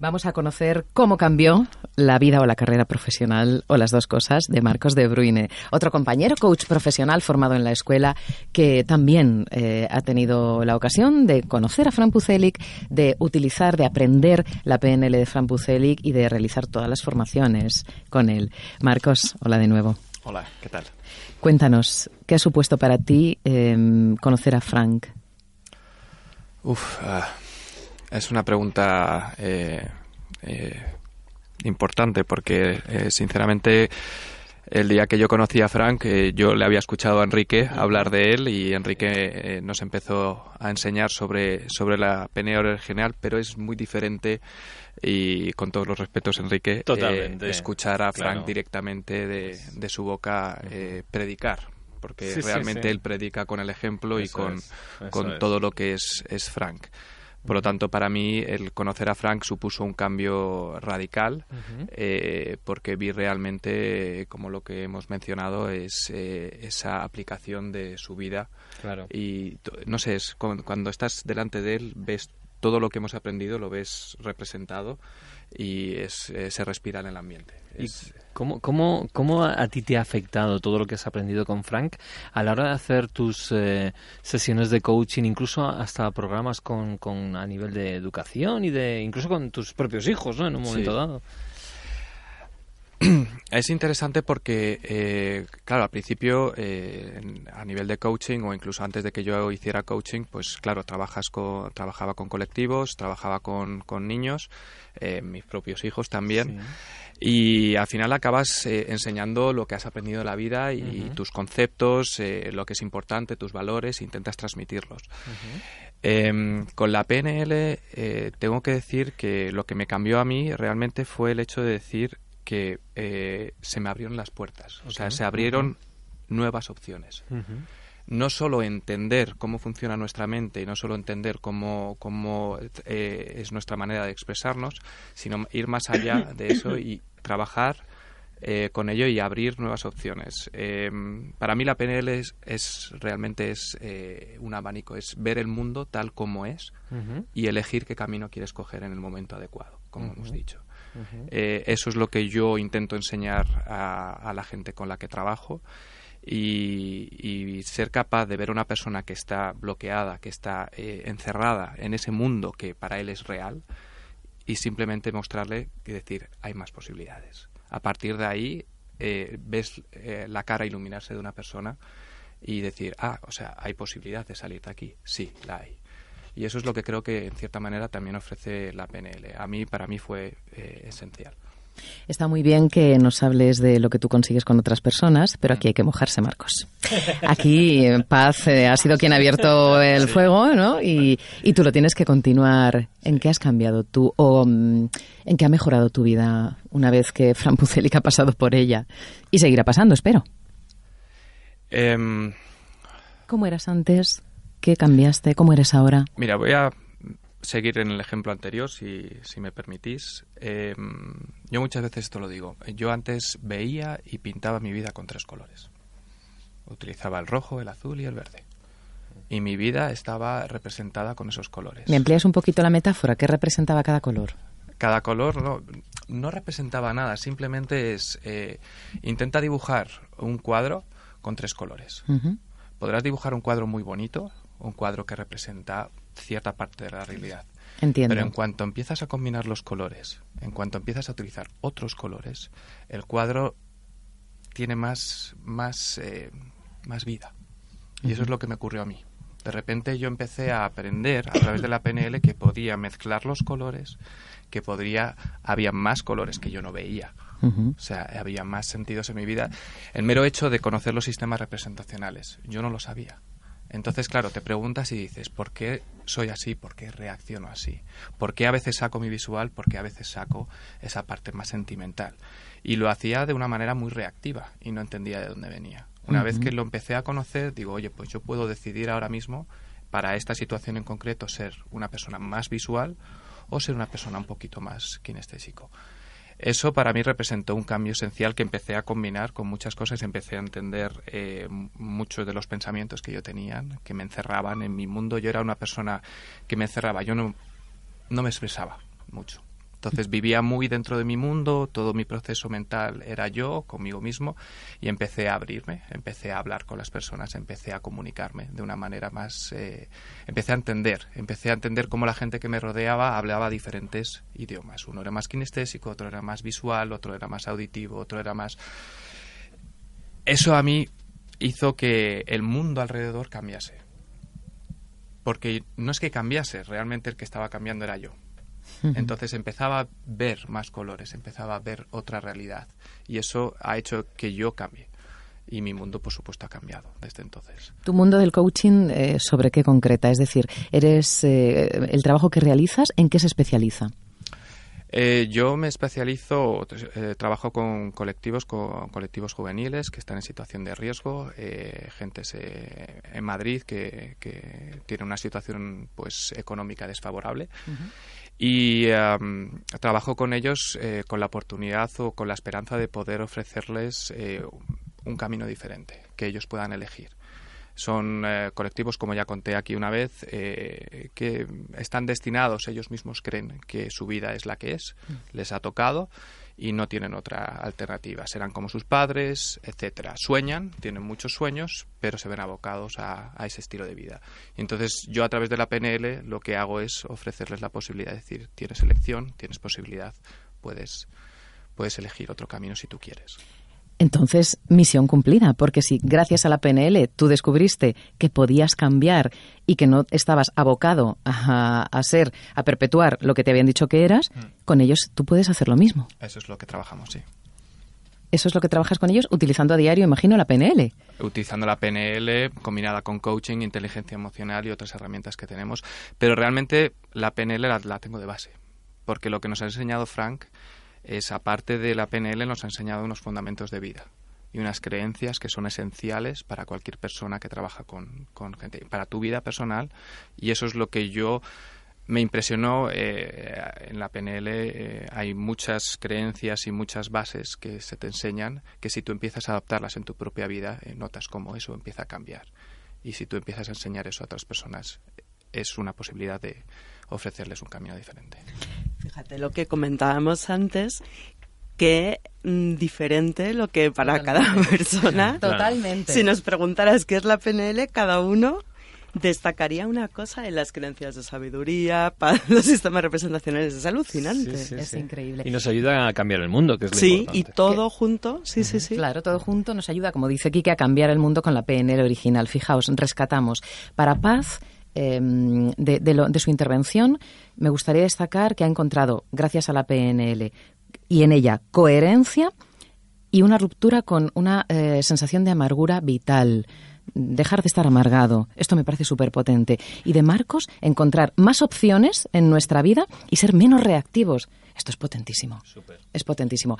Vamos a conocer cómo cambió la vida o la carrera profesional o las dos cosas de Marcos de Bruyne, otro compañero coach profesional formado en la escuela que también eh, ha tenido la ocasión de conocer a Fran Pucelik, de utilizar, de aprender la PNL de Fran Pucelik y de realizar todas las formaciones con él. Marcos, hola de nuevo. Hola, ¿qué tal? Cuéntanos, ¿qué ha supuesto para ti em, conocer a Frank? Uf, ah, es una pregunta eh, eh, importante porque, eh, sinceramente, el día que yo conocí a Frank, yo le había escuchado a Enrique hablar de él y Enrique nos empezó a enseñar sobre, sobre la PNL original, pero es muy diferente y con todos los respetos, Enrique, escuchar a Frank directamente de, su boca predicar, porque realmente él predica con el ejemplo y con, con todo lo que es, es Frank. Por lo tanto, para mí el conocer a Frank supuso un cambio radical eh, porque vi realmente, como lo que hemos mencionado, es eh, esa aplicación de su vida. Claro. Y no sé, es cuando, estás delante de él ves todo lo que hemos aprendido, lo ves representado y es, eh, se respira en el ambiente. cómo, cómo, cómo, a ti te ha afectado todo lo que has aprendido con Frank a la hora de hacer tus eh, sesiones de coaching, incluso hasta programas con, con, a nivel de educación y de incluso con tus propios hijos, ¿no? En un momento dado. Es interesante porque, eh, claro, al principio, a nivel de coaching o incluso antes de que yo hiciera coaching, pues claro, trabajas con, trabajaba con colectivos, trabajaba con, con niños, mis propios hijos también. Y al final acabas eh, enseñando lo que has aprendido de la vida y, tus conceptos, eh, lo que es importante, tus valores, intentas transmitirlos. Em, con la PNL eh, tengo que decir que lo que me cambió a mí realmente fue el hecho de decir que se me abrieron las puertas, o sea, se abrieron nuevas opciones. No solo entender cómo funciona nuestra mente y no solo entender cómo, cómo eh, es nuestra manera de expresarnos, sino ir más allá de eso y trabajar eh, con ello y abrir nuevas opciones. Eh, para mí la PNL es, realmente es un abanico, es ver el mundo tal como es y elegir qué camino quieres coger en el momento adecuado, como hemos dicho. Eso es lo que yo intento enseñar a la gente con la que trabajo y, ser capaz de ver a una persona que está bloqueada, que está eh, encerrada en ese mundo que para él es real y simplemente mostrarle que decir hay más posibilidades. A partir de ahí eh, ves eh, la cara iluminarse de una persona y decir, ah, o sea, hay posibilidad de salir de aquí. Sí, la hay. Y eso es lo que creo que en cierta manera también ofrece la PNL. A mí, para mí fue esencial. Está muy bien que nos hables de lo que tú consigues con otras personas, pero aquí hay que mojarse, Marcos. Aquí Paz eh, ha sido quien ha abierto el fuego, ¿no? Y, tú lo tienes que continuar. ¿En qué has cambiado tú o mm, en qué ha mejorado tu vida una vez que Fran Pucelic ha pasado por ella? Y seguirá pasando, espero. Em, ¿Cómo eras antes? ¿Qué cambiaste? ¿Cómo eres ahora? Mira, voy a seguir en el ejemplo anterior, si, si me permitís. Em, yo muchas veces esto lo digo. Yo antes veía y pintaba mi vida con tres colores. Utilizaba el rojo, el azul y el verde. Y mi vida estaba representada con esos colores. ¿Me amplías un poquito la metáfora? ¿Qué representaba cada color? Cada color no, no representaba nada, simplemente es... Eh, intenta dibujar un cuadro con tres colores. Podrás dibujar un cuadro muy bonito, un cuadro que representa cierta parte de la realidad. Entiendo. Pero en cuanto empiezas a combinar los colores, en cuanto empiezas a utilizar otros colores, el cuadro tiene más, más, eh, más vida. Y eso es lo que me ocurrió a mí. De repente yo empecé a aprender a través de la PNL que podía mezclar los colores, que podría, había más colores que yo no veía. O sea, había más sentidos en mi vida. El mero hecho de conocer los sistemas representacionales, yo no lo sabía. Entonces, claro, te preguntas y dices, ¿por qué soy así? ¿Por qué reacciono así? ¿Por qué a veces saco mi visual? ¿Por qué a veces saco esa parte más sentimental? Y lo hacía de una manera muy reactiva y no entendía de dónde venía. Una vez que lo empecé a conocer, digo, oye, pues yo puedo decidir ahora mismo, para esta situación en concreto, ser una persona más visual o ser una persona un poquito más kinestésico. Eso para mí representó un cambio esencial que empecé a combinar con muchas cosas, empecé a entender eh, muchos de los pensamientos que yo tenía, que me encerraban en mi mundo. Yo era una persona que me encerraba, yo no, no me expresaba mucho. Entonces vivía muy dentro de mi mundo, todo mi proceso mental era yo, conmigo mismo, y empecé a abrirme, empecé a hablar con las personas, empecé a comunicarme de una manera más... Eh, empecé a entender, empecé a entender cómo la gente que me rodeaba hablaba diferentes idiomas. Uno era más kinestésico, otro era más visual, otro era más auditivo, otro era más... Eso a mí hizo que el mundo alrededor cambiase. Porque no es que cambiase, realmente el que estaba cambiando era yo. Entonces empezaba a ver más colores, empezaba a ver otra realidad. Y eso ha hecho que yo cambie. Y mi mundo, por supuesto, ha cambiado desde entonces. ¿Tu mundo del coaching eh, sobre qué concreta? Es decir, eres eh, el trabajo que realizas, ¿en qué se especializa? Eh, yo me especializo, trabajo con colectivos, con colectivos juveniles que están en situación de riesgo, eh, gente en Madrid que, que, tiene una situación pues económica desfavorable. Y trabajo con ellos eh, con la oportunidad o con la esperanza de poder ofrecerles eh, un camino diferente que ellos puedan elegir. Son eh, colectivos, como ya conté aquí una vez, que están destinados, ellos mismos creen que su vida es la que es, mm. les ha tocado y no tienen otra alternativa. Serán como sus padres, etcétera. Sueñan, tienen muchos sueños, pero se ven abocados a, ese estilo de vida. Y entonces yo a través de la PNL lo que hago es ofrecerles la posibilidad de decir, tienes elección, tienes posibilidad, puedes, puedes elegir otro camino si tú quieres. Entonces, misión cumplida, porque si gracias a la PNL tú descubriste que podías cambiar y que no estabas abocado a, ser, a perpetuar lo que te habían dicho que eras, mm. con ellos tú puedes hacer lo mismo. Eso es lo que trabajamos, sí. Eso es lo que trabajas con ellos utilizando a diario, imagino, la PNL. Utilizando la PNL combinada con coaching, inteligencia emocional y otras herramientas que tenemos. Pero realmente la PNL la tengo de base. Porque lo que nos ha enseñado Frank es, aparte de la PNL, nos ha enseñado unos fundamentos de vida y unas creencias que son esenciales para cualquier persona que trabaja con, gente, para tu vida personal. Y eso es lo que yo me impresionó. Eh, en la PNL eh, hay muchas creencias y muchas bases que se te enseñan que si tú empiezas a adaptarlas en tu propia vida, eh, notas cómo eso empieza a cambiar. Y si tú empiezas a enseñar eso a otras personas, es una posibilidad de ofrecerles un camino diferente. Fíjate lo que comentábamos antes, que mm, diferente lo que para cada persona. Totalmente. Si nos preguntaras qué es la PNL, cada uno destacaría una cosa en las creencias de sabiduría, para los sistemas representacionales. Es alucinante. es increíble. Y nos ayuda a cambiar el mundo, que es lo Sí, y todo junto. Sí, sí, sí. Claro, todo junto nos ayuda, como dice Kike, a cambiar el mundo con la PNL original. Fijaos, rescatamos para paz Em, de, su intervención, me gustaría destacar que ha encontrado, gracias a la PNL y en ella, coherencia y una ruptura con una eh, sensación de amargura vital. Dejar de estar amargado. Esto me parece súper potente. Y de Marcos, encontrar más opciones en nuestra vida y ser menos reactivos. Esto es potentísimo. Es potentísimo.